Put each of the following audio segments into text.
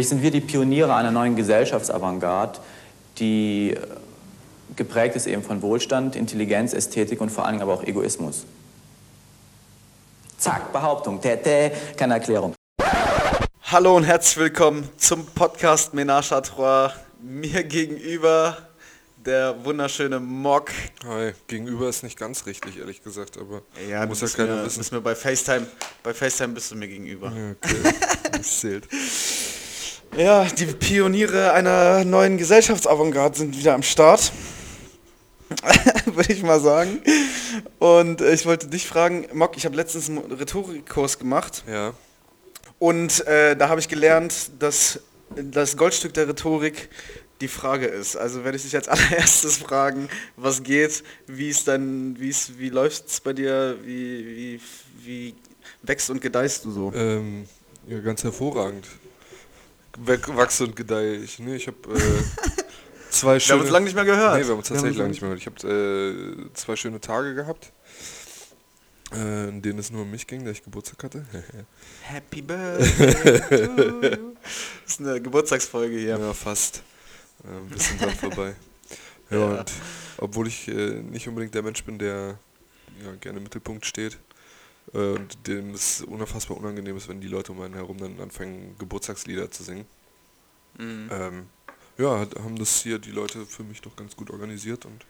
Vielleicht sind wir die Pioniere einer neuen Gesellschaftsavantgarde, die geprägt ist eben von Wohlstand, Intelligenz, Ästhetik und vor allen Dingen aber auch Egoismus. Zack, Behauptung, tätä, keine Erklärung. Hallo und herzlich willkommen zum Podcast Ménage à Trois. Mir gegenüber der wunderschöne Mock. Hi, gegenüber ist nicht ganz richtig, ehrlich gesagt, aber Ja, muss ja keiner mir, wissen. bist mir bei FaceTime, bei FaceTime bist du mir gegenüber. Ja, okay, das zählt. Ja, die Pioniere einer neuen Gesellschaftsavantgarde sind wieder am Start. Würde ich mal sagen. Und äh, ich wollte dich fragen, Mock, ich habe letztens einen Rhetorikkurs gemacht Ja, und äh, da habe ich gelernt, dass das Goldstück der Rhetorik die Frage ist. Also werde ich dich als allererstes fragen, was geht, wie ist dein, wie ist, wie läuft's bei dir, wie, wie, wie wächst und gedeihst du so? ähm, ja ganz hervorragend. Wachse und gedeihe ich. Ne? Ich habe äh, zwei Wir haben schöne... uns lange nicht mehr gehört. Nee, wir haben uns tatsächlich lange nicht mehr gehört. Ich habe äh, zwei schöne Tage gehabt, äh, in denen es nur um mich ging, da ich Geburtstag hatte. Happy Birthday. Das ist eine Geburtstagsfolge hier. Ja, fast. Äh, ein bisschen dran vorbei. Ja, Ja. und obwohl ich äh, nicht unbedingt der Mensch bin, der ja, gerne im Mittelpunkt steht äh, und dem es unfassbar unangenehm ist, wenn die Leute um einen herum dann anfangen, Geburtstagslieder zu singen. Mhm. Ähm, ja, haben das hier die Leute für mich doch ganz gut organisiert und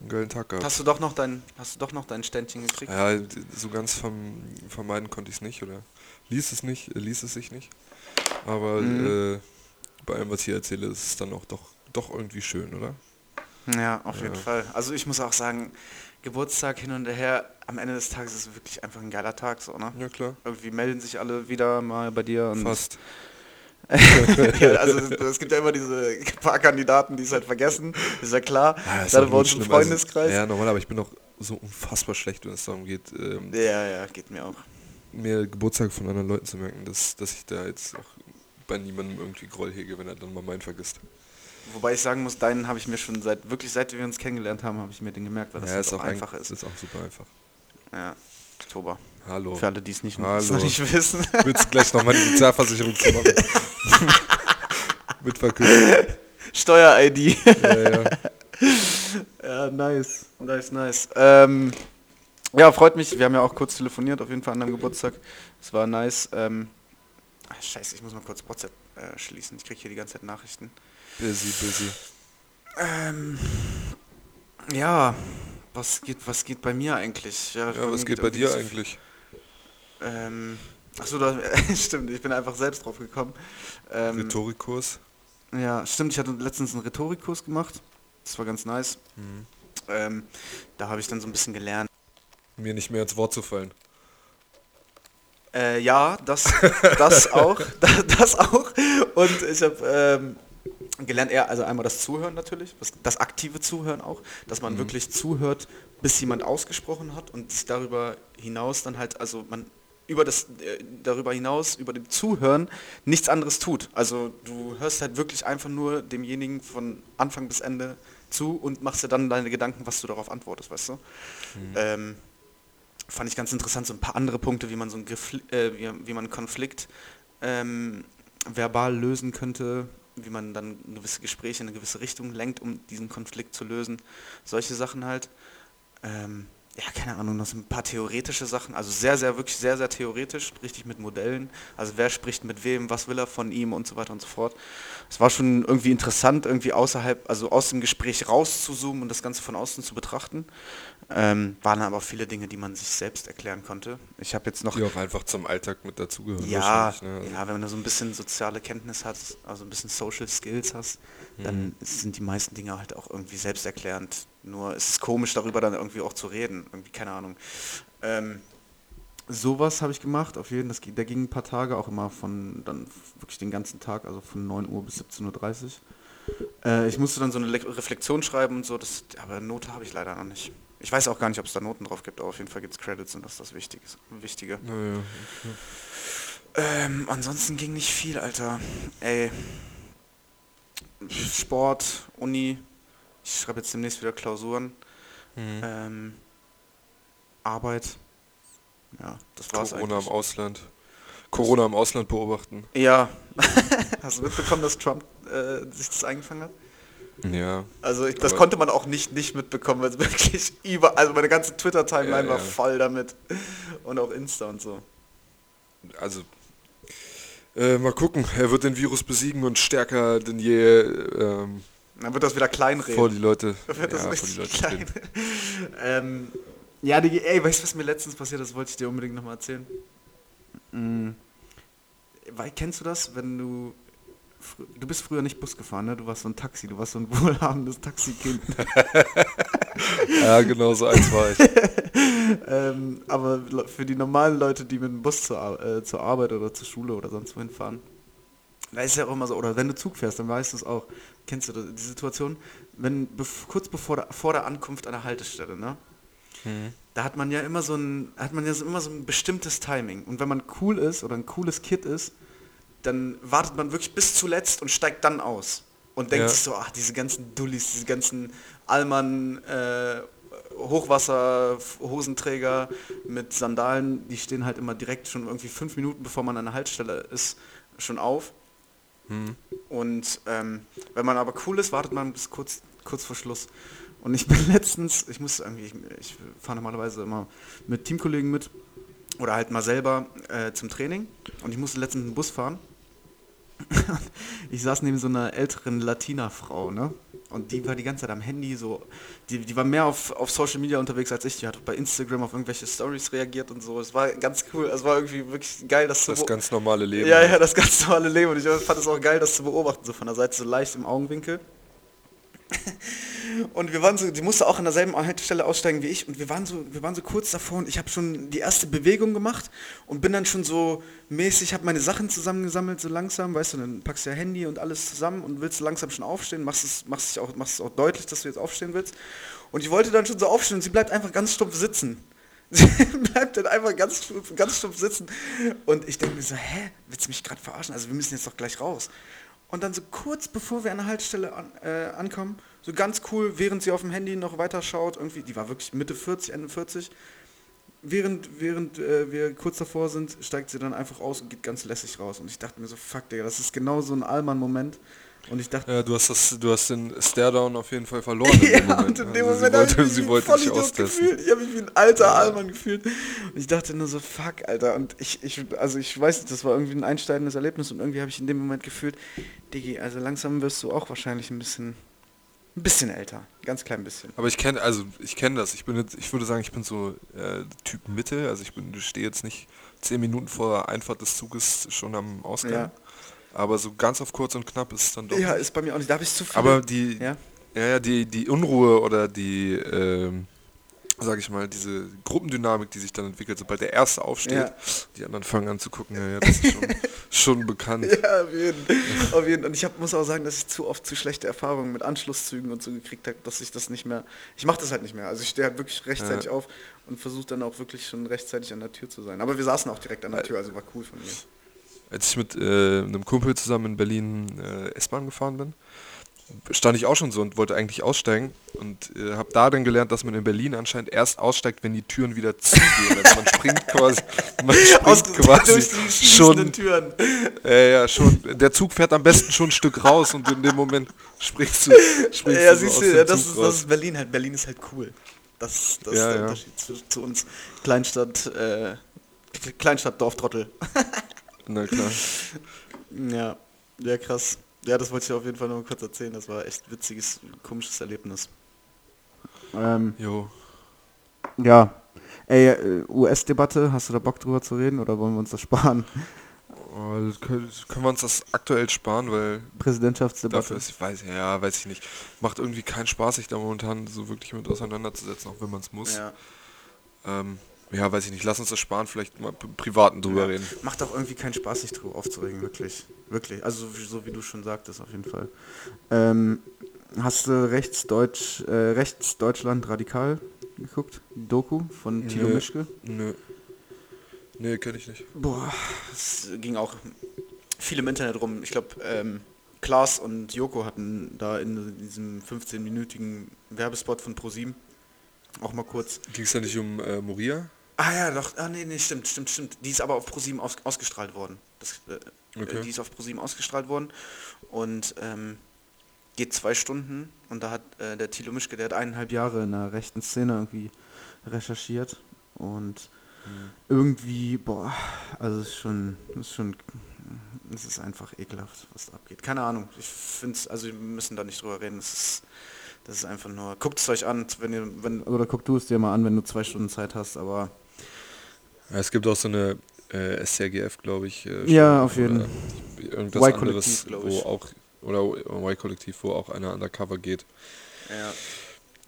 einen geilen Tag gehabt. Hast du doch noch dein, hast du doch noch dein Ständchen gekriegt? Ja, so ganz verm vermeiden konnte ich es nicht oder ließ es nicht, äh, ließ es sich nicht. Aber Mhm. äh, bei allem, was ich hier erzähle, ist es dann auch doch, doch irgendwie schön, oder? Ja, auf jeden Ja. Fall. Also ich muss auch sagen, Geburtstag hin und her, am Ende des Tages ist es wirklich einfach ein geiler Tag, so, ne? Ja, klar. Irgendwie melden sich alle wieder mal bei dir und Fast. ja, also es- gibt ja immer diese paar Kandidaten, die es halt vergessen, ist ja klar. Ja, ist Gerade auch bei uns nicht im schlimm. Also, Freundeskreis. ja, normal, aber ich bin auch so unfassbar schlecht, wenn es darum geht, ähm, ja, ja, geht mir auch. mir Geburtstag von anderen Leuten zu merken, dass, dass ich da jetzt auch bei niemandem irgendwie Groll hege, wenn er dann mal meinen vergisst. Wobei ich sagen muss, deinen habe ich mir schon seit, wirklich seit wir uns kennengelernt haben, habe ich mir den gemerkt, weil das ja, halt ist auch einfach ein- ist. ist auch super einfach. Ja, Oktober. Hallo. Für alle, die es nicht, Hallo. nicht wissen. Willst du gleich nochmal die Sozialversicherung zu machen? Mit verkünden. Steuer-ID. Ja, ja. Ja, nice. Nice, nice. Ähm, ja, freut mich. Wir haben ja auch kurz telefoniert, auf jeden Fall an deinem Geburtstag. Es war nice. Ähm, ach, scheiße, ich muss mal kurz WhatsApp äh, schließen. Ich kriege hier die ganze Zeit Nachrichten. Busy, busy. Ähm, ja, was geht, was geht bei mir eigentlich? Ja, mir was geht bei dir so- eigentlich? Ähm, achso, da, stimmt, ich bin einfach selbst drauf gekommen. Ähm, Rhetorikkurs? Ja, stimmt, ich hatte letztens einen Rhetorikkurs gemacht. Das war ganz nice. Mhm. Ähm, da habe ich dann so ein bisschen gelernt. Mir nicht mehr ins Wort zu fallen. Äh, ja, das, das auch, das auch. Und ich habe ähm, gelernt, eher, also einmal das Zuhören natürlich, das, das aktive Zuhören auch, dass man Mhm. wirklich zuhört, bis jemand ausgesprochen hat und sich darüber hinaus dann halt, also man über das, äh, darüber hinaus, über dem Zuhören nichts anderes tut. Also du hörst halt wirklich einfach nur demjenigen von Anfang bis Ende zu und machst dir dann deine Gedanken, was du darauf antwortest, weißt du? Ähm, fand ich ganz interessant, so ein paar andere Punkte, wie man so ein Gefli äh, wie, wie man einen Konflikt ähm, verbal lösen könnte, wie man dann gewisse Gespräche in eine gewisse Richtung lenkt, um diesen Konflikt zu lösen. Solche Sachen halt. Ähm, ja, keine Ahnung, noch ein paar theoretische Sachen, also sehr, sehr, wirklich sehr, sehr theoretisch, richtig mit Modellen. Also wer spricht mit wem, was will er von ihm und so weiter und so fort. Es war schon irgendwie interessant, irgendwie außerhalb, also aus dem Gespräch rauszuzoomen und das Ganze von außen zu betrachten. Ähm, waren aber viele Dinge, die man sich selbst erklären konnte. Ich habe jetzt noch Die auch einfach zum Alltag mit dazugehören. ja, ne? Also, ja, wenn du so ein bisschen soziale Kenntnis hast, also ein bisschen Social Skills hast, dann Mhm. sind die meisten Dinge halt auch irgendwie selbsterklärend. Nur es ist komisch, darüber dann irgendwie auch zu reden. Irgendwie, keine Ahnung. Ähm, sowas habe ich gemacht, auf jeden Fall. Der ging ein paar Tage, auch immer von dann wirklich den ganzen Tag, also von 9 Uhr bis 17.30 Uhr. Äh, ich musste dann so eine Le Reflexion schreiben und so, das, aber Note habe ich leider noch nicht. Ich weiß auch gar nicht, ob es da Noten drauf gibt, aber auf jeden Fall gibt es Credits und das ist das Wichtige. Wichtige. Naja, Ähm, ansonsten ging nicht viel, Alter. Ey. Sport, Uni. Ich schreibe jetzt demnächst wieder Klausuren. Mhm. Ähm, Arbeit. Ja, das war's Corona im eigentlich. Ausland. Corona im Ausland beobachten. Ja. Hast du mitbekommen, dass Trump äh, sich das eingefangen hat? Ja. Also ich, das Aber- konnte man auch nicht nicht mitbekommen, weil es wirklich über, also meine ganze Twitter-Timeline Ja, war ja. voll damit. Und auch Insta und so. Also, äh, mal gucken. Er wird den Virus besiegen und stärker denn je ähm, Dann wird das wieder kleinreden. vor die Leute, Dann wird das ja, vor die richtig Leute klein. ähm, ja, Digi, ey, weißt du, was mir letztens passiert ist? Wollte ich dir unbedingt nochmal erzählen. Mhm. Weil, kennst du das, wenn du... Du bist früher nicht Bus gefahren, ne? Du warst so ein Taxi, du warst so ein wohlhabendes Taxikind. Ja, genau so eins war ich. ähm, aber für die normalen Leute, die mit dem Bus zur, äh, zur Arbeit oder zur Schule oder sonst wohin fahren, da ist ja auch immer so, oder wenn du Zug fährst, dann weißt du es auch. Kennst du das, die Situation, wenn kurz bevor der, vor der Ankunft an der Haltestelle, ne? Da hat man ja immer so ein, hat man ja so immer so ein bestimmtes Timing. Und wenn man cool ist oder ein cooles Kid ist, dann wartet man wirklich bis zuletzt und steigt dann aus. Und denkt Ja. sich so, ach, diese ganzen Dullis, diese ganzen Allmann, äh, Hochwasser-Hosenträger mit Sandalen, die stehen halt immer direkt schon irgendwie fünf Minuten, bevor man an der Haltestelle ist, schon auf. Und ähm, wenn man aber cool ist, wartet man bis kurz, kurz vor Schluss. Und ich bin letztens, ich muss irgendwie, ich, ich fahre normalerweise immer mit Teamkollegen mit oder halt mal selber äh, zum Training. Und ich musste letztens einen Bus fahren. ich saß neben so einer älteren Latina-Frau, ne? Und die war die ganze Zeit am Handy, so, die, die war mehr auf, auf Social Media unterwegs als ich. Die hat bei Instagram auf irgendwelche Stories reagiert und so. Es war ganz cool, es war irgendwie wirklich geil, das, Das zu ganz normale Leben. ja, ja, das ganz normale Leben. Und ich fand es auch geil, das zu beobachten, so von der Seite so leicht im Augenwinkel. Und wir waren so, die musste auch an derselben Haltestelle aussteigen wie ich und wir waren so, wir waren so kurz davor und ich habe schon die erste Bewegung gemacht und bin dann schon so mäßig, habe meine Sachen zusammengesammelt so langsam, weißt du, dann packst du ja Handy und alles zusammen und willst langsam schon aufstehen, machst es, machst es auch, machst es auch deutlich, dass du jetzt aufstehen willst. Und ich wollte dann schon so aufstehen und sie bleibt einfach ganz stumpf sitzen. Sie bleibt dann einfach ganz ganz stumpf sitzen. Und ich denke mir so, hä, willst du mich gerade verarschen? Also wir müssen jetzt doch gleich raus. Und dann so kurz bevor wir an der Haltestelle an, äh, ankommen, so ganz cool, während sie auf dem Handy noch weiter schaut, irgendwie, die war wirklich Mitte 40, Ende 40, während, während äh, wir kurz davor sind, steigt sie dann einfach aus und geht ganz lässig raus. Und ich dachte mir so, fuck, Digga, das ist genau so ein Allmann-Moment. Und ich dachte, Ja, du hast das, du hast den Staredown auf jeden Fall verloren ja, Moment. und in dem Also Moment habe ich mich sie wollte Vollidiot austesten. gefühlt. Ich habe mich wie ein alter Allmann gefühlt. Und ich dachte nur so, fuck, Alter. Und ich, ich, also ich weiß nicht, das war irgendwie ein einsteigendes Erlebnis und irgendwie habe ich in dem Moment gefühlt, Diggi, also langsam wirst du auch wahrscheinlich ein bisschen, ein bisschen älter. Ganz klein bisschen. Aber ich kenne, also ich kenne das. Ich bin jetzt, ich würde sagen, ich bin so äh, Typ Mitte. Also ich bin, stehe jetzt nicht zehn Minuten vor Einfahrt des Zuges schon am Ausgang. Ja. Aber so ganz auf kurz und knapp ist es dann doch. Ja, ist bei mir auch nicht. Da habe ich zu viel. Aber die, ja. ja, die, die Unruhe oder die, ähm, sag ich mal, diese Gruppendynamik, die sich dann entwickelt, sobald der Erste aufsteht, Ja. die anderen fangen an zu gucken, ja, ja das ist schon, schon bekannt. Ja, auf jeden, auf jeden. Und ich hab, muss auch sagen, dass ich zu oft zu schlechte Erfahrungen mit Anschlusszügen und so gekriegt habe, dass ich das nicht mehr. Ich mache das halt nicht mehr. Also ich stehe halt wirklich rechtzeitig Ja. auf und versuche dann auch wirklich schon rechtzeitig an der Tür zu sein. Aber wir saßen auch direkt an der Äh, Tür, also war cool von mir. Als ich mit äh, einem Kumpel zusammen in Berlin äh, S-Bahn gefahren bin, stand ich auch schon so und wollte eigentlich aussteigen und äh, habe da dann gelernt, dass man in Berlin anscheinend erst aussteigt, wenn die Türen wieder zugehen. Also man springt quasi, man Aus, springt quasi durch die schon, Türen. äh, ja, schon, der Zug fährt am besten schon ein Stück raus und in dem Moment springst du, springst Ja, du siehst aus du, das, Zug ist, das ist Berlin halt. Berlin ist halt cool. Das, das Ja, ist der ja. Unterschied zu, zu uns Kleinstadt, äh, Kleinstadt Dorftrottel. Na klar. Ja, ja, krass. Ja, das wollte ich auf jeden Fall noch mal kurz erzählen. Das war echt witziges, komisches Erlebnis. Ähm, Jo. ja. Ey, äh, US-Debatte, hast du da Bock drüber zu reden oder wollen wir uns das sparen? Oh, können, können wir uns das aktuell sparen, weil Präsidentschaftsdebatte. Dafür ist, ich weiß, ja, weiß ich nicht. Macht irgendwie keinen Spaß, sich da momentan so wirklich mit auseinanderzusetzen, auch wenn man es muss. ja. Ähm, ja, weiß ich nicht. Lass uns das sparen, vielleicht mal Privaten drüber Ja. reden. Macht auch irgendwie keinen Spaß, sich drüber aufzuregen, wirklich. Wirklich. Also so wie, du schon sagtest, auf jeden Fall. Ähm, hast du Rechtsdeutsch, äh, Rechtsdeutschland radikal geguckt? Die Doku von Tilo Nö. Mischke? Nö. Nee, kenne ich nicht. Boah, es ging auch viel im Internet rum. Ich glaube, ähm, Klaas und Joko hatten da in diesem 15-minütigen Werbespot von ProSieben auch mal kurz. Ging es da nicht um äh, Moria? Ah ja, doch, ah nee, nee, stimmt, stimmt, stimmt. Die ist aber auf ProSieben aus, ausgestrahlt worden. Das, äh, Okay. Die ist auf ProSieben ausgestrahlt worden und ähm, geht zwei Stunden und da hat äh, der Thilo Mischke, der hat eineinhalb Jahre in der rechten Szene irgendwie recherchiert und irgendwie, boah, also es ist schon, es ist schon, es ist einfach ekelhaft, was da abgeht. Keine Ahnung, ich finde es, also wir müssen da nicht drüber reden, es ist, das ist einfach nur, guckt es euch an, wenn ihr, wenn, oder guck du es dir mal an, wenn du zwei Stunden Zeit hast, aber es gibt auch so eine äh, SCRGF, glaube ich. Äh, Ja, auf jeden. oder Irgendwas Y-Kollektiv, anderes, wo ich. auch, oder Y-Kollektiv, wo auch einer undercover geht. ja.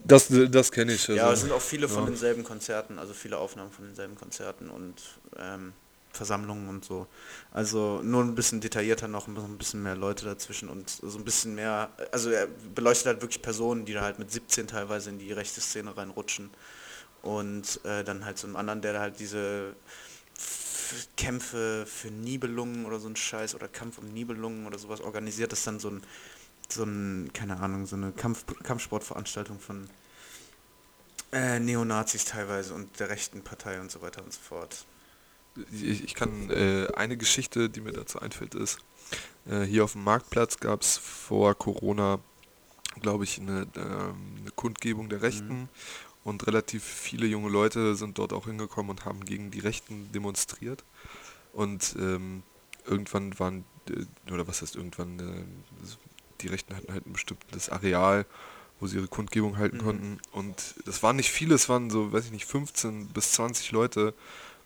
Das, das kenne ich. Ja, also, es sind auch viele von ja. denselben Konzerten, also viele Aufnahmen von denselben Konzerten und ähm, Versammlungen und so. Also nur ein bisschen detaillierter noch, ein bisschen mehr Leute dazwischen und so ein bisschen mehr, also er beleuchtet halt wirklich Personen, die da halt mit 17 teilweise in die rechte Szene reinrutschen und äh, dann halt so einen anderen, der da halt diese F Kämpfe für Nibelungen oder so ein Scheiß oder Kampf um Nibelungen oder sowas organisiert, das ist dann so ein so ein, keine Ahnung, so eine Kampf Kampfsportveranstaltung von äh, Neonazis teilweise und der rechten Partei und so weiter und so fort. Ich, ich kann äh, eine Geschichte, die mir dazu einfällt, ist, äh, hier auf dem Marktplatz gab es vor Corona, glaube ich, eine, ähm, eine Kundgebung der Rechten und relativ viele junge Leute sind dort auch hingekommen und haben gegen die Rechten demonstriert. Und ähm, irgendwann waren, äh, oder was heißt irgendwann, äh, die Rechten hatten halt ein bestimmtes Areal, wo sie ihre Kundgebung halten Mhm. konnten. Und das waren nicht viele, es waren so, weiß ich nicht, 15 bis 20 Leute.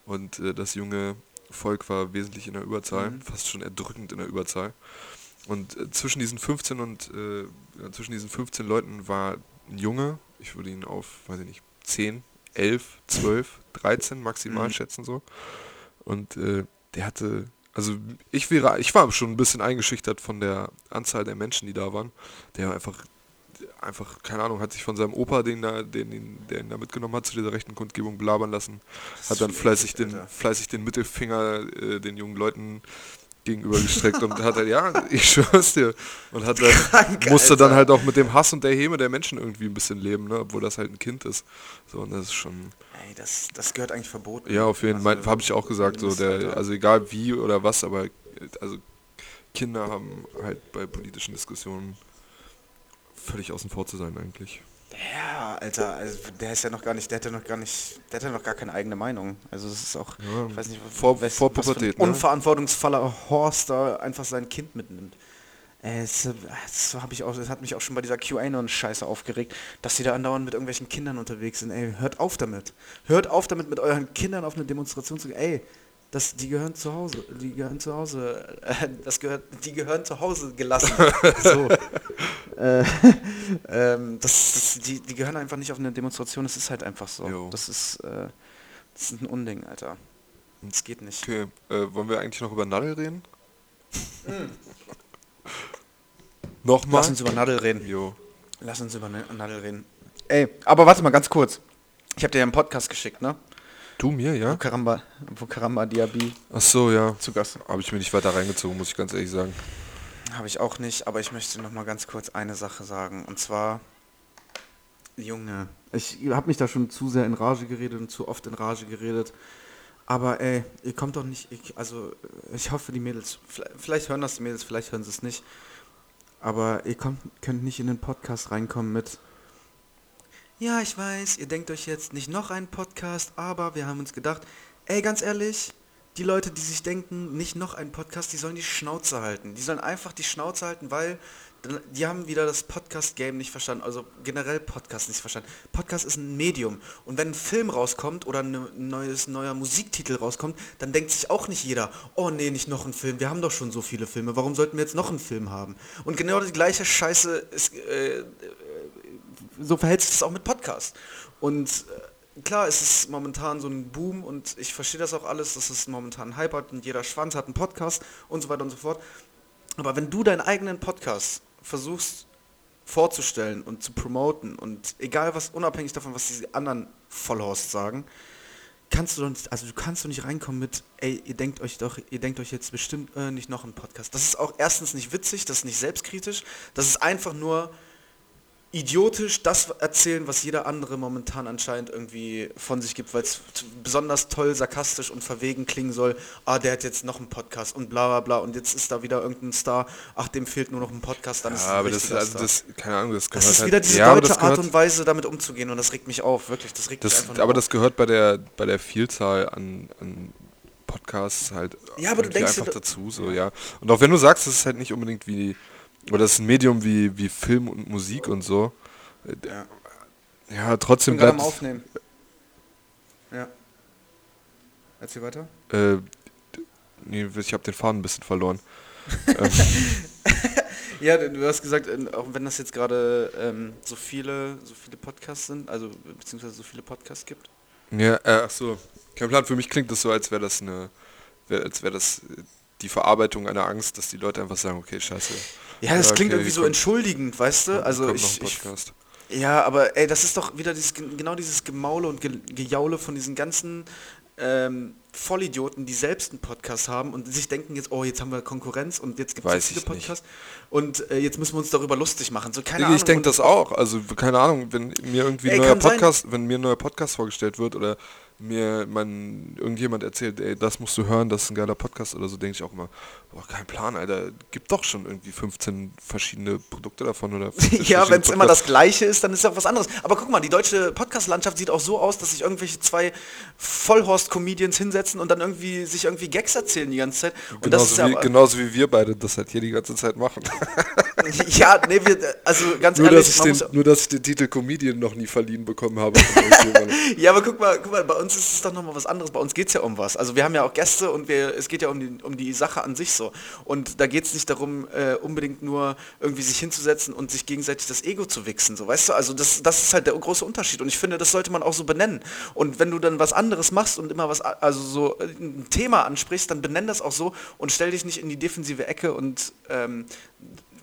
Und äh, das junge Volk war wesentlich in der Überzahl, Mhm. fast schon erdrückend in der Überzahl. Und äh, zwischen diesen 15 und äh, zwischen diesen 15 Leuten war ein Junge, ich würde ihn auf, weiß ich nicht, 10, 11, 12, 13 maximal Mhm. schätzen so. Und äh, der hatte, also ich wäre, ich war schon ein bisschen eingeschüchtert von der Anzahl der Menschen, die da waren. Der einfach, einfach, keine Ahnung, hat sich von seinem Opa, den da, den, der ihn da mitgenommen hat, zu dieser rechten Kundgebung belabern lassen, hat dann fleißig den, fleißig den Mittelfinger äh, den jungen Leuten gegenübergestreckt und hat halt, ja, ich schwör's dir. Und hat dann, Krank, musste dann Alter. halt auch mit dem Hass und der Häme der Menschen irgendwie ein bisschen leben, ne? obwohl das halt ein Kind ist. So, und das ist schon, Ey, das, das gehört eigentlich verboten. ja, auf jeden Fall, Also, habe ich auch gesagt, so, der, also egal wie oder was, aber, also Kinder haben halt bei politischen Diskussionen völlig außen vor zu sein eigentlich. Ja, Alter, also der ist ja noch gar nicht, der hat ja noch gar nicht, der hat ja noch gar keine eigene Meinung. Also es ist auch, Ja, ich weiß nicht, vor- was, vor Pubertät, ne? unverantwortungsvoller Horst da einfach sein Kind mitnimmt. Äh, Es, das, hab ich auch, das hat mich auch schon bei dieser QAnon-Scheiße aufgeregt, dass sie da andauernd mit irgendwelchen Kindern unterwegs sind. Ey, hört auf damit. Hört auf damit, mit euren Kindern auf eine Demonstration zu gehen. Ey, das, die gehören zu Hause. Die gehören zu Hause. Äh, das gehört, die gehören zu Hause gelassen. so. äh, ähm, das, das, die, die gehören einfach nicht auf eine Demonstration. Das ist halt einfach so. Jo. Das ist, äh, das ist ein Unding, Alter. Das geht nicht. Okay, äh, wollen wir eigentlich noch über Nadel reden? Nochmal? Lass uns über Nadel reden. Jo. Lass uns über Nadel reden. Ey, aber warte mal ganz kurz. Ich habe dir einen Podcast geschickt, ne? Du mir, Wo ja? Karamba, wo Karamba Diaby Ach so, ja. zu Gast. Habe ich mir nicht weiter reingezogen, muss ich ganz ehrlich sagen. Habe ich auch nicht, aber ich möchte noch mal ganz kurz eine Sache sagen. Und zwar, Junge, ich habe mich da schon zu sehr in Rage geredet und zu oft in Rage geredet. Aber ey, ihr kommt doch nicht, ich, also ich hoffe die Mädels, vielleicht, vielleicht hören das die Mädels, vielleicht hören sie es nicht. Aber ihr kommt, könnt nicht in den Podcast reinkommen mit, ja, ich weiß, ihr denkt euch jetzt nicht noch einen Podcast, aber wir haben uns gedacht, ey, ganz ehrlich, die Leute, die sich denken, nicht noch ein Podcast, die sollen die Schnauze halten. Die sollen einfach die Schnauze halten, weil die haben wieder das Podcast-Game nicht verstanden, also generell Podcast nicht verstanden. Podcast ist ein Medium und wenn ein Film rauskommt oder ein neues, neuer Musiktitel rauskommt, dann denkt sich auch nicht jeder, oh nee, nicht noch ein Film, wir haben doch schon so viele Filme, warum sollten wir jetzt noch einen Film haben? Und genau die gleiche Scheiße ist, äh, so verhält sich das auch mit Podcast. Und äh, klar, es ist momentan so ein Boom und ich verstehe das auch alles, dass es momentan ein Hype hat und jeder Schwanz hat einen Podcast und so weiter und so fort. Aber wenn du deinen eigenen Podcast versuchst vorzustellen und zu promoten und egal was, unabhängig davon, was die anderen Vollhorst sagen, kannst du doch nicht, also du kannst doch nicht reinkommen mit, ey, ihr denkt euch doch, ihr denkt euch jetzt bestimmt äh, nicht noch einen Podcast. Das ist auch erstens nicht witzig, das ist nicht selbstkritisch, das ist einfach nur idiotisch das erzählen, was jeder andere momentan anscheinend irgendwie von sich gibt, weil es besonders toll, sarkastisch und verwegen klingen soll. Ah, der hat jetzt noch einen Podcast und bla bla bla und jetzt ist da wieder irgendein Star. Ach, dem fehlt nur noch ein Podcast, dann ist es Ja, ein aber das, richtiger also das, keine Ahnung, das gehört Das ist halt, wieder diese ja, deutsche das Art gehört, und Weise, damit umzugehen und das regt mich auf, wirklich. Das regt mich das, einfach nur aber auf. das gehört bei der, bei der Vielzahl an, an Podcasts halt Ja, aber du denkst einfach da- dazu, so, ja. Und auch wenn du sagst, das ist halt nicht unbedingt wie, oder das ist ein Medium wie, wie Film und Musik und so, äh, Ja. trotzdem bleibt am Aufnehmen. Ja. Erzähl weiter. Äh, nee, ich habe den Faden ein bisschen verloren. Ja, du hast gesagt, äh, auch wenn das jetzt gerade ähm, so viele, so viele Podcasts sind, also beziehungsweise so viele Podcasts gibt. ja, äh, ach so. Kein Plan. Für mich klingt das so, als wäre das eine, wär, als wäre das äh, die Verarbeitung einer Angst, dass die Leute einfach sagen, okay, scheiße. Ja, das Ja, klingt okay, irgendwie so kommt- entschuldigend, weißt du? Also ich, ich Podcast. Ja, aber ey, das ist doch wieder dieses, genau dieses Gemaule und Ge Gejaule von diesen ganzen ähm, Vollidioten, die selbst einen Podcast haben und sich denken jetzt, oh, jetzt haben wir Konkurrenz und jetzt gibt es viele. Podcasts und äh, jetzt müssen wir uns darüber lustig machen. So, keine ich ich denke das auch. Also keine Ahnung, wenn mir irgendwie Ey, ein neuer kann sein. Podcast, wenn mir ein neuer Podcast vorgestellt wird oder mir man irgendjemand erzählt, ey, das musst du hören, das ist ein geiler Podcast oder so, denke ich auch immer, boah, kein Plan, Alter, gibt doch schon irgendwie 15 verschiedene Produkte davon oder 15 Ja, wenn es immer das. Gleiche ist, dann ist ja was anderes. Aber guck mal, die deutsche Podcast-Landschaft sieht auch so aus, dass sich irgendwelche zwei Vollhorst-Comedians hinsetzen und dann irgendwie sich irgendwie Gags erzählen die ganze Zeit. Und das ist genauso, ja wie, genauso wie wir beide das halt hier die ganze Zeit machen. ja, nee, wir, also ganz nur, ehrlich, dass ich den, nur, dass ich den Titel Comedian noch nie verliehen bekommen habe. Ja, aber guck mal, guck mal, bei uns ist es doch nochmal was anderes. Bei uns geht es ja um was. Also wir haben ja auch Gäste und wir, es geht ja um die, um die Sache an sich so. Und da geht es nicht darum, äh, unbedingt nur irgendwie sich hinzusetzen und sich gegenseitig das Ego zu wichsen. So, weißt du, also das, das ist halt der große Unterschied. Und ich finde, das sollte man auch so benennen. Und wenn du dann was anderes machst und immer was, also so äh, ein Thema ansprichst, dann benenn das auch so und stell dich nicht in die defensive Ecke und ähm,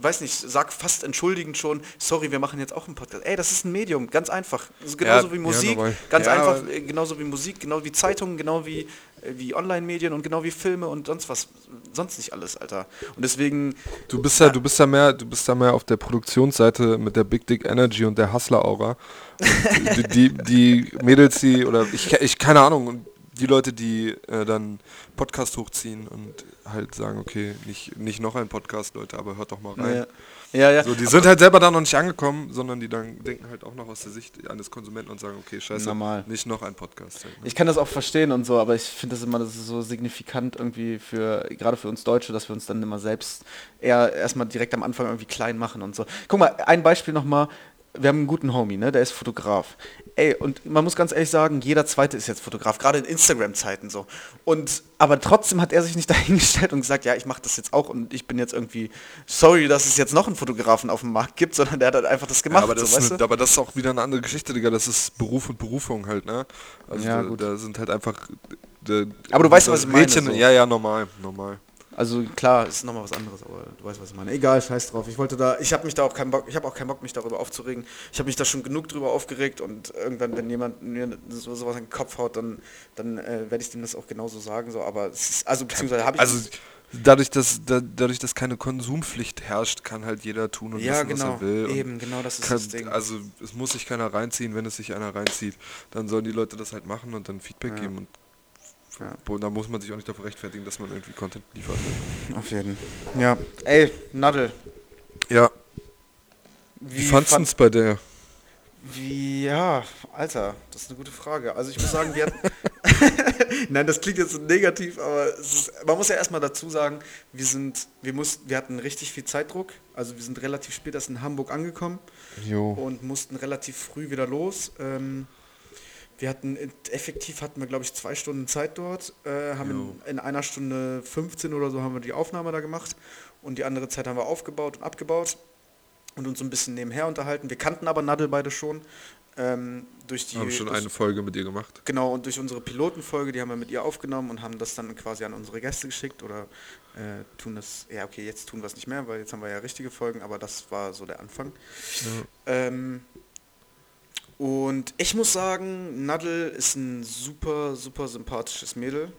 weiß nicht, sag fast entschuldigend schon, sorry, wir machen jetzt auch einen Podcast. Ey, das ist ein Medium, ganz einfach. Das ist genauso Ja, wie ja, Musik, normal. ganz Ja, einfach, genauso wie Musik, genau wie Zeitungen, genau wie, äh, wie Online-Medien und genau wie Filme und sonst was, sonst nicht alles, Alter. Und deswegen, Du bist ja, du bist ja mehr, du bist ja mehr auf der Produktionsseite mit der Big Dick Energy und der Hustler Aura. Und die, die, die Mädels, die, oder ich, ich keine Ahnung, die Leute, die äh, dann Podcast hochziehen und halt sagen, okay, nicht, nicht noch ein Podcast, Leute, aber hört doch mal rein. ja, ja, ja. So, die sind halt selber da noch nicht angekommen, sondern die dann denken halt auch noch aus der Sicht eines Konsumenten und sagen, okay, scheiße, Normal. nicht noch ein Podcast. Halt, ne? Ich kann das auch verstehen und so, aber ich finde das immer, das ist so signifikant irgendwie für, gerade für uns Deutsche, dass wir uns dann immer selbst eher erstmal direkt am Anfang irgendwie klein machen und so. Guck mal, ein Beispiel nochmal. Wir haben einen guten Homie, ne? Der ist Fotograf. Ey, und man muss ganz ehrlich sagen, jeder Zweite ist jetzt Fotograf, gerade in Instagram-Zeiten so. Und, aber trotzdem hat er sich nicht dahingestellt und gesagt, ja, ich mache das jetzt auch und ich bin jetzt irgendwie sorry, dass es jetzt noch einen Fotografen auf dem Markt gibt, sondern der hat halt einfach das Ja, gemacht, aber, das so, ist eine, aber das ist auch wieder eine andere Geschichte, Digga. Das ist Beruf und Berufung halt, ne? Also Ja, da, da sind halt einfach. Da, Aber du weißt, was ich meine, Mädchen, so. Ja, ja, normal, normal. Also klar, ist nochmal was anderes, aber du weißt, was ich meine. Egal, scheiß drauf. Ich wollte da, ich habe mich da auch keinen Bock, ich habe auch keinen Bock, mich darüber aufzuregen. Ich habe mich da schon genug drüber aufgeregt und irgendwann, wenn jemand mir so sowas an den Kopf haut, dann, dann äh, werde ich dem das auch genauso sagen. So, aber ist, also beziehungsweise habe ich Also dadurch, dass da, dadurch, dass keine Konsumpflicht herrscht, kann halt jeder tun und ja wissen, genau, was er will. und eben genau das ist kann, das Ding. Also es muss sich keiner reinziehen, wenn es sich einer reinzieht, dann sollen die Leute das halt machen und dann Feedback Ja. geben und Ja. Da muss man sich auch nicht dafür rechtfertigen, dass man irgendwie Content liefert. Auf jeden. Ja. Ey, Nadel. Ja, wie, fandst du fand- es bei der? Wie, ja, Alter, das ist eine gute Frage. Also ich muss sagen, wir hatten. Nein, das klingt jetzt negativ, aber es ist, man muss ja erstmal dazu sagen, wir sind, wir mussten, wir hatten richtig viel Zeitdruck. Also wir sind relativ spät erst in Hamburg angekommen Jo. und mussten relativ früh wieder los. Ähm, wir hatten effektiv hatten wir glaube ich zwei Stunden Zeit dort, äh, haben in, in einer Stunde 15 oder so haben wir die Aufnahme da gemacht und die andere Zeit haben wir aufgebaut und abgebaut und uns so ein bisschen nebenher unterhalten. Wir kannten aber Nadel beide schon. Ähm, durch die, Haben schon durch, eine Folge mit ihr gemacht. Genau, und durch unsere Pilotenfolge, die haben wir mit ihr aufgenommen und haben das dann quasi an unsere Gäste geschickt oder äh, tun das, ja okay, jetzt tun wir es nicht mehr, weil jetzt haben wir ja richtige Folgen, aber das war so der Anfang. Ähm, und ich muss sagen, Nadel ist ein super, super sympathisches Mädel.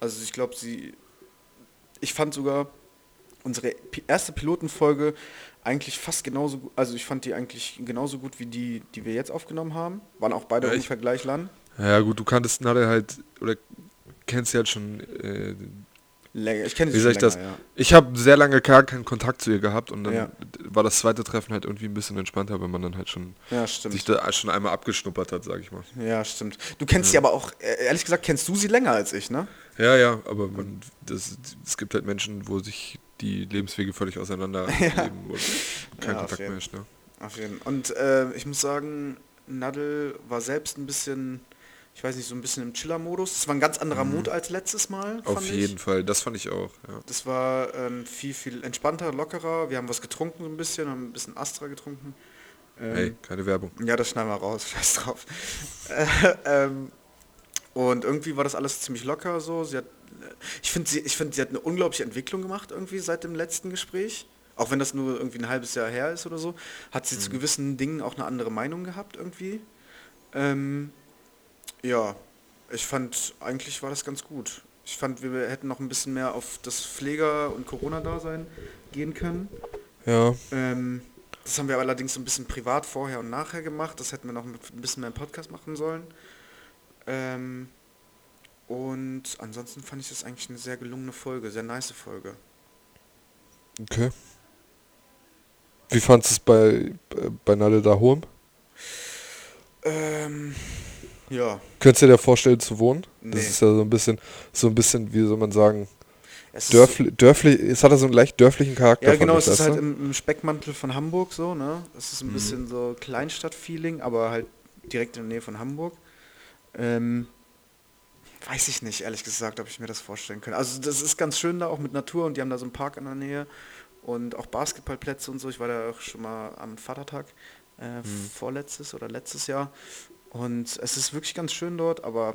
Also ich glaube, sie, ich fand sogar unsere erste Pilotenfolge eigentlich fast genauso gut, also ich fand die eigentlich genauso gut wie die, die wir jetzt aufgenommen haben. Waren auch beide Ja, ungefähr gleich lang. Ja gut, du kanntest Nadel halt, oder kennst sie halt schon, äh, Länger. Ich kenne sie wie schon ich das? länger, ja. Ich habe sehr lange gar keinen Kontakt zu ihr gehabt und dann Ja. war das zweite Treffen halt irgendwie ein bisschen entspannter, wenn man dann halt schon Ja, sich da schon einmal abgeschnuppert hat, sag ich mal. Ja, stimmt. Du kennst sie aber auch, äh, ehrlich gesagt, kennst du sie länger als ich, ne? Ja, ja, aber man, das, es gibt halt Menschen, wo sich die Lebenswege völlig auseinander leben und kein Kontakt mehr ist. Ne? Auf jeden Und äh, ich muss sagen, Nadel war selbst ein bisschen, ich weiß nicht, so ein bisschen im Chiller-Modus. Es war ein ganz anderer Mut als letztes Mal. Mhm. Auf jeden ich. Fall, das fand ich auch. Ja. Das war ähm, viel, viel entspannter, lockerer. Wir haben was getrunken so ein bisschen, haben ein bisschen Astra getrunken. Ähm, Hey, keine Werbung. Ja, das schneiden wir raus, scheiß drauf. äh, ähm, und irgendwie war das alles ziemlich locker so. Sie hat, äh, ich finde, sie, ich find, sie hat eine unglaubliche Entwicklung gemacht irgendwie seit dem letzten Gespräch. Auch wenn das nur irgendwie ein halbes Jahr her ist oder so, hat sie zu gewissen Dingen auch eine andere Meinung gehabt irgendwie. Ähm, ja, ich fand, eigentlich war das ganz gut. Ich fand, wir hätten noch ein bisschen mehr auf das Pfleger- und Corona-Dasein gehen können. Ja, Ähm, das haben wir allerdings ein bisschen privat vorher und nachher gemacht. Das hätten wir noch ein bisschen mehr im Podcast machen sollen. Ähm, und ansonsten fand ich das eigentlich eine sehr gelungene Folge, sehr nice Folge. okay. Wie fandest du es bei, bei Nalle da Hohem? Ähm, ja. Könntest du dir vorstellen zu wohnen? Nee. Das ist ja so ein bisschen, so ein bisschen, wie soll man sagen, Es ist- dörfli, dörflich, es hat ja so einen leicht dörflichen Charakter. Ja, genau, es ist halt im, im Speckmantel von Hamburg so, ne? Es ist ein Mhm. bisschen so Kleinstadt-Feeling, aber halt direkt in der Nähe von Hamburg. Ähm, weiß ich nicht, ehrlich gesagt, ob ich mir das vorstellen könnte. Also das ist ganz schön da, auch mit Natur und die haben da so einen Park in der Nähe und auch Basketballplätze und so. Ich war da auch schon mal am Vatertag äh, Mhm. vorletztes oder letztes Jahr und es ist wirklich ganz schön dort, aber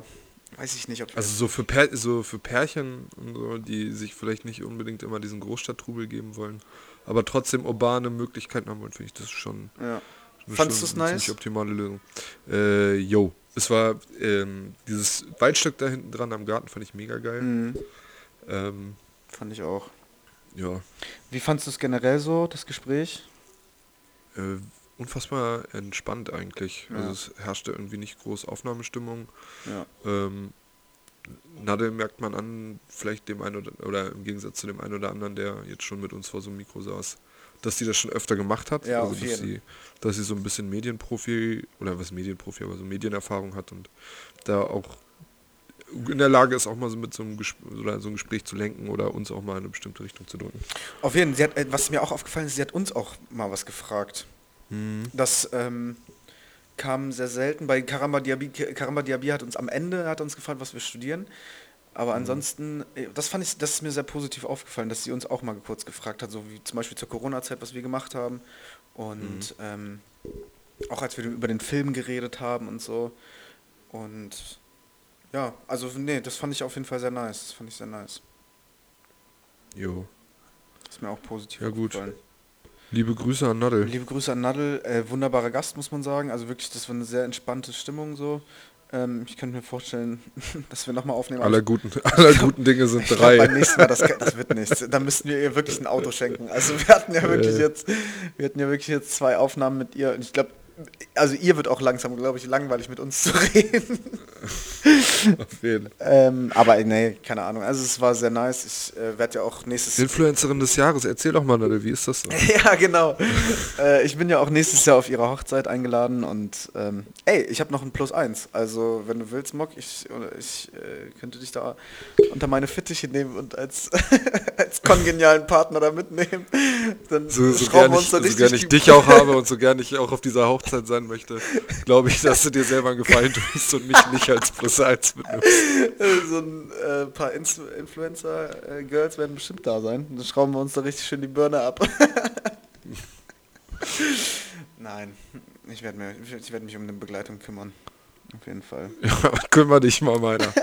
weiß ich nicht, ob Also so für, Pär, so für Pärchen und so, die sich vielleicht nicht unbedingt immer diesen Großstadttrubel geben wollen, aber trotzdem urbane Möglichkeiten haben wollen, finde ich das schon ja. schon du's eine nice? ziemlich optimale Lösung. Äh, yo. Es war ähm, dieses Waldstück da hinten dran am Garten fand ich mega geil. Mhm, Ähm, fand ich auch. ja. Wie fandst du es generell so, das Gespräch? Äh, unfassbar entspannt eigentlich. Ja. Also es herrschte irgendwie nicht groß Aufnahmestimmung. Ja. Ähm, Nadel merkt man an, vielleicht dem einen oder, oder im Gegensatz zu dem einen oder anderen, der jetzt schon mit uns vor so einem Mikro saß, dass die das schon öfter gemacht hat. Ja, also dass sie, dass sie so ein bisschen Medienprofi, oder was Medienprofi, aber so Medienerfahrung hat und da auch in der Lage ist, auch mal so mit so einem, Ges oder so ein Gespräch zu lenken oder uns auch mal in eine bestimmte Richtung zu drücken. Auf jeden Fall, sie hat, äh, was mir auch aufgefallen ist, sie hat uns auch mal was gefragt. Das ähm, kam sehr selten. Bei Karamba Diaby, Karamba Diaby hat uns am Ende hat uns gefragt, was wir studieren. Aber ansonsten, äh, das fand ich, das ist mir sehr positiv aufgefallen, dass sie uns auch mal kurz gefragt hat, so wie zum Beispiel zur Corona-Zeit, was wir gemacht haben. Und ähm, auch als wir über den Film geredet haben und so. Und ja, also nee, das fand ich auf jeden Fall sehr nice. Das fand ich sehr nice. Jo. Das ist mir auch positiv Ja, gut. aufgefallen. Liebe Grüße an Nadel. Liebe Grüße an Nadel, äh, wunderbarer Gast, muss man sagen. Also wirklich, das war eine sehr entspannte Stimmung so. Ähm, ich könnte mir vorstellen, dass wir nochmal aufnehmen. Aller guten, aller guten Dinge sind Ich glaub, drei. beim nächsten Mal, das, das wird nichts. Da müssten wir ihr wirklich ein Auto schenken. Also wir hatten ja wirklich jetzt, wir hatten ja wirklich jetzt zwei Aufnahmen mit ihr. Und ich glaube, also ihr wird auch langsam, glaube ich, langweilig mit uns zu reden. Auf jeden. Ähm, aber nee, keine Ahnung. Also es war sehr nice. Ich äh, werde ja auch nächstes Influencerin des Jahres, erzähl doch mal, Nadel, wie ist das so? Ja, genau. äh, ich bin ja auch nächstes Jahr auf ihrer Hochzeit eingeladen und ähm, ey, ich habe noch ein Plus eins. Also wenn du willst, Mock, ich, ich äh, könnte dich da unter meine Fittiche nehmen und als, als kongenialen Partner da mitnehmen. Dann So, so schrauben wir ich, uns da so richtig gern ich dich auch habe und so gern ich auch auf dieser Hochzeit sein möchte, glaube ich, dass du dir selber einen Gefallen tust und mich nicht als Plus 1 mitnimmst. so ein äh, paar Influencer-Girls werden bestimmt da sein. Dann schrauben wir uns da richtig schön die Birne ab. Nein, ich werde werde mich um eine Begleitung kümmern. Auf jeden Fall. Ja, kümmere dich mal meiner.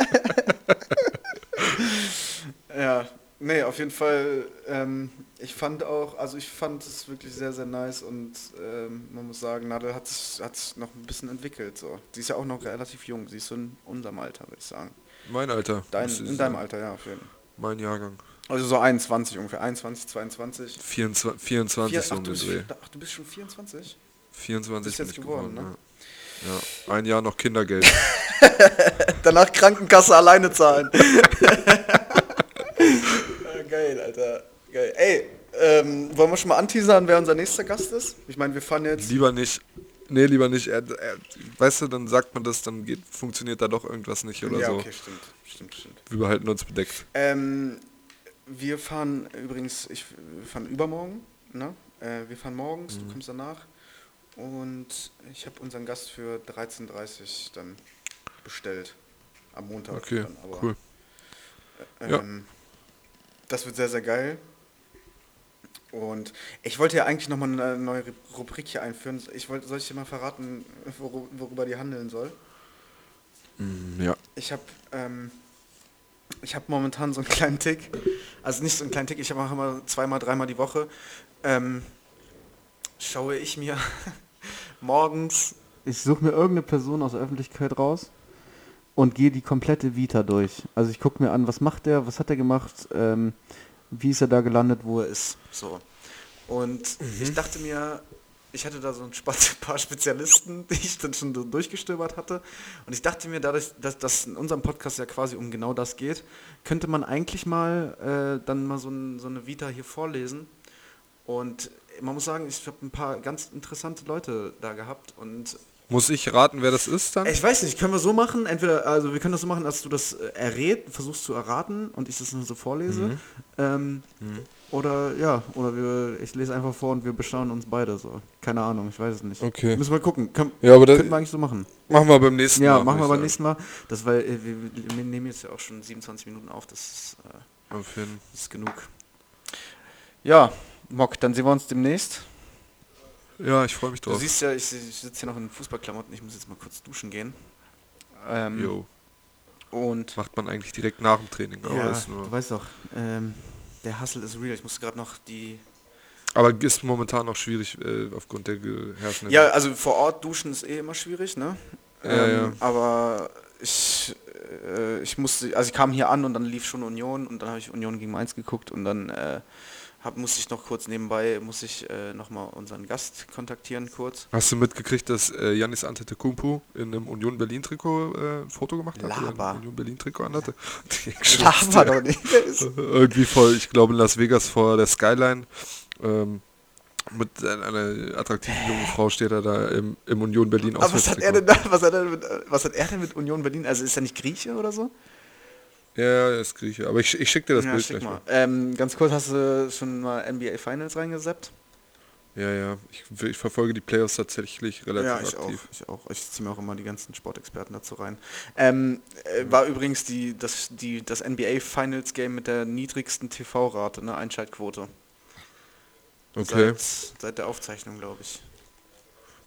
Ja, nee, auf jeden Fall. Ähm, ich fand auch, also ich fand es wirklich sehr, sehr nice und ähm, man muss sagen, Nadel hat sich noch ein bisschen entwickelt. So. Sie ist ja auch noch relativ jung, sie ist so in unserem Alter, würde ich sagen. Mein Alter. Dein, in deinem. Alter, ja, auf jeden Fall. Mein Jahrgang. Also so 21 ungefähr, 21, 22. 24, 24 Vier, so ach, um du bist, ach, du bist schon 24? 24 Bist bin jetzt ich geworden, geworden, ne? ja. ja. Ein Jahr noch Kindergeld. Danach Krankenkasse alleine zahlen. Ja, Geil, Alter. Geil. Ey, ähm, wollen wir schon mal anteasern, wer unser nächster Gast ist? Ich meine, wir fahren jetzt. lieber nicht. Nee, lieber nicht. Er, er, weißt du, dann sagt man das, dann geht, funktioniert da doch irgendwas nicht oder ja, so. okay, stimmt. Stimmt, stimmt. Wir behalten uns bedeckt. Ähm, wir fahren übrigens, ich, wir fahren übermorgen, ne? Äh, wir fahren morgens, Mhm. du kommst danach. Und ich habe unseren Gast für 13.30 dann bestellt. Am Montag. Okay, dann, aber, cool. Ja. Das wird sehr, sehr geil. Und ich wollte ja eigentlich nochmal eine neue Rubrik hier einführen. Ich wollte, soll ich dir mal verraten, worüber die handeln soll? Mm, Ja. Ich habe ähm, ich habe momentan so einen kleinen Tick. Also nicht so einen kleinen Tick, ich mache immer zweimal, dreimal die Woche. Ähm, schaue ich mir morgens. Ich suche mir irgendeine Person aus der Öffentlichkeit raus und gehe die komplette Vita durch. Also ich gucke mir an, was macht der, was hat er gemacht, ähm, wie ist er da gelandet, wo er ist. So. Und ich dachte mir, ich hatte da so ein paar Spezialisten, die ich dann schon so durchgestöbert hatte. Und ich dachte mir, dadurch, dass das in unserem Podcast ja quasi um genau das geht, könnte man eigentlich mal äh, dann mal so, ein, so eine Vita hier vorlesen. Und man muss sagen, ich habe ein paar ganz interessante Leute da gehabt. Und Muss ich raten, wer das ist dann? ich weiß nicht, können wir so machen? Entweder, also wir können das so machen, dass du das äh, errät, versuchst zu erraten und ich das nur so vorlese. Ähm, Oder ja, oder wir, ich lese einfach vor und wir beschauen uns beide so. Keine Ahnung, ich weiß es nicht. Okay. Müssen wir gucken. Können, Ja, aber da- könnten wir eigentlich so machen. Machen wir beim nächsten Ja, Mal. machen wir beim nächsten Mal. Das weil äh, wir, wir nehmen jetzt ja auch schon 27 Minuten auf, das ist, äh. Auf das ist genug. Ja, Mock, dann sehen wir uns demnächst. Ja, ich freue mich Du drauf. siehst ja, ich, ich sitze hier noch in Fußballklamotten, ich muss jetzt mal kurz duschen gehen. Ähm, Jo. und Macht man eigentlich direkt nach dem Training. Aber, ja, ist nur du weißt doch, ähm, der Hustle ist real. Ich musste gerade noch die aber ist momentan auch schwierig äh, aufgrund der herrschenden. Ja, also vor Ort duschen ist eh immer schwierig, ne? Ja, ja. Aber ich, äh, ich musste, also ich kam hier an und dann lief schon Union und dann habe ich Union gegen Mainz geguckt und dann äh, hab, musste ich noch kurz nebenbei, muss ich äh, nochmal unseren Gast kontaktieren kurz. Hast du mitgekriegt, dass äh, Janis Antetokounmpo in einem Union Berlin Trikot äh, ein Foto gemacht hat? Laber. Ein Union Berlin Trikot anhatte? Laber doch nicht. Irgendwie voll, ich glaube in Las Vegas vor der Skyline. Ähm, mit einer attraktiven jungen Frau steht er da im, im Union Berlin Aber was hat er denn da, was hat er denn mit, was hat er denn mit Union Berlin? Also ist er nicht Grieche oder so? Ja, ist Grieche. Aber ich, ich schicke dir das ja, Bild gleich mal. mal. Ähm, ganz kurz, hast du schon mal NBA Finals reingesappt? Ja, ja. Ich, ich verfolge die Playoffs tatsächlich relativ ja, ich aktiv. auch. Ich auch. Ich ziehe mir auch immer die ganzen Sportexperten dazu rein. Ähm, äh, war übrigens die, das, die, das NBA Finals Game mit der niedrigsten TV-Rate, ne? Einschaltquote. Okay. Seit, seit der Aufzeichnung, glaube ich.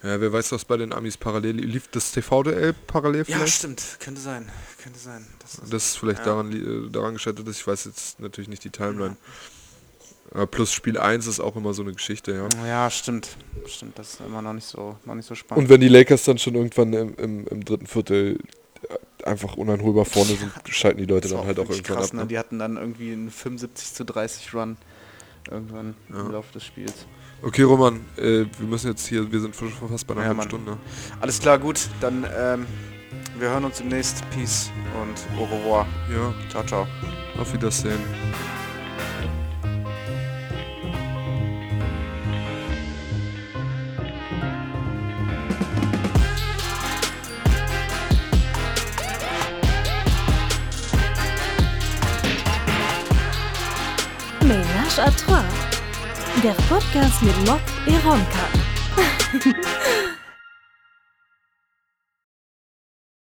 Ja, wer weiß, was bei den Amis parallel lief. Das TV-Duell parallel Ja, vielleicht? stimmt. Könnte sein. Könnte sein. Das ist, Das ist vielleicht Ja. daran, äh, daran gescheitert, dass ich weiß jetzt natürlich nicht die Timeline. Aber plus Spiel 1 ist auch immer so eine Geschichte, ja. ja, stimmt. Stimmt, das ist immer noch nicht so, noch nicht so spannend. Und wenn die Lakers dann schon irgendwann im, im, im dritten Viertel äh, einfach uneinholbar vorne sind, schalten die Leute dann halt auch irgendwann krass, ab. ne? Ne? Die hatten dann irgendwie einen 75 zu 30 Run irgendwann Ja. im Laufe des Spiels. Okay, Roman, äh, wir müssen jetzt hier, wir sind schon fast bei einer Ja, halben. Stunde. Alles klar, gut. Dann ähm, wir hören uns demnächst. Peace und au revoir. Ja, Ciao, ciao. auf Wiedersehen. Der Podcast mit Mock et Ronka.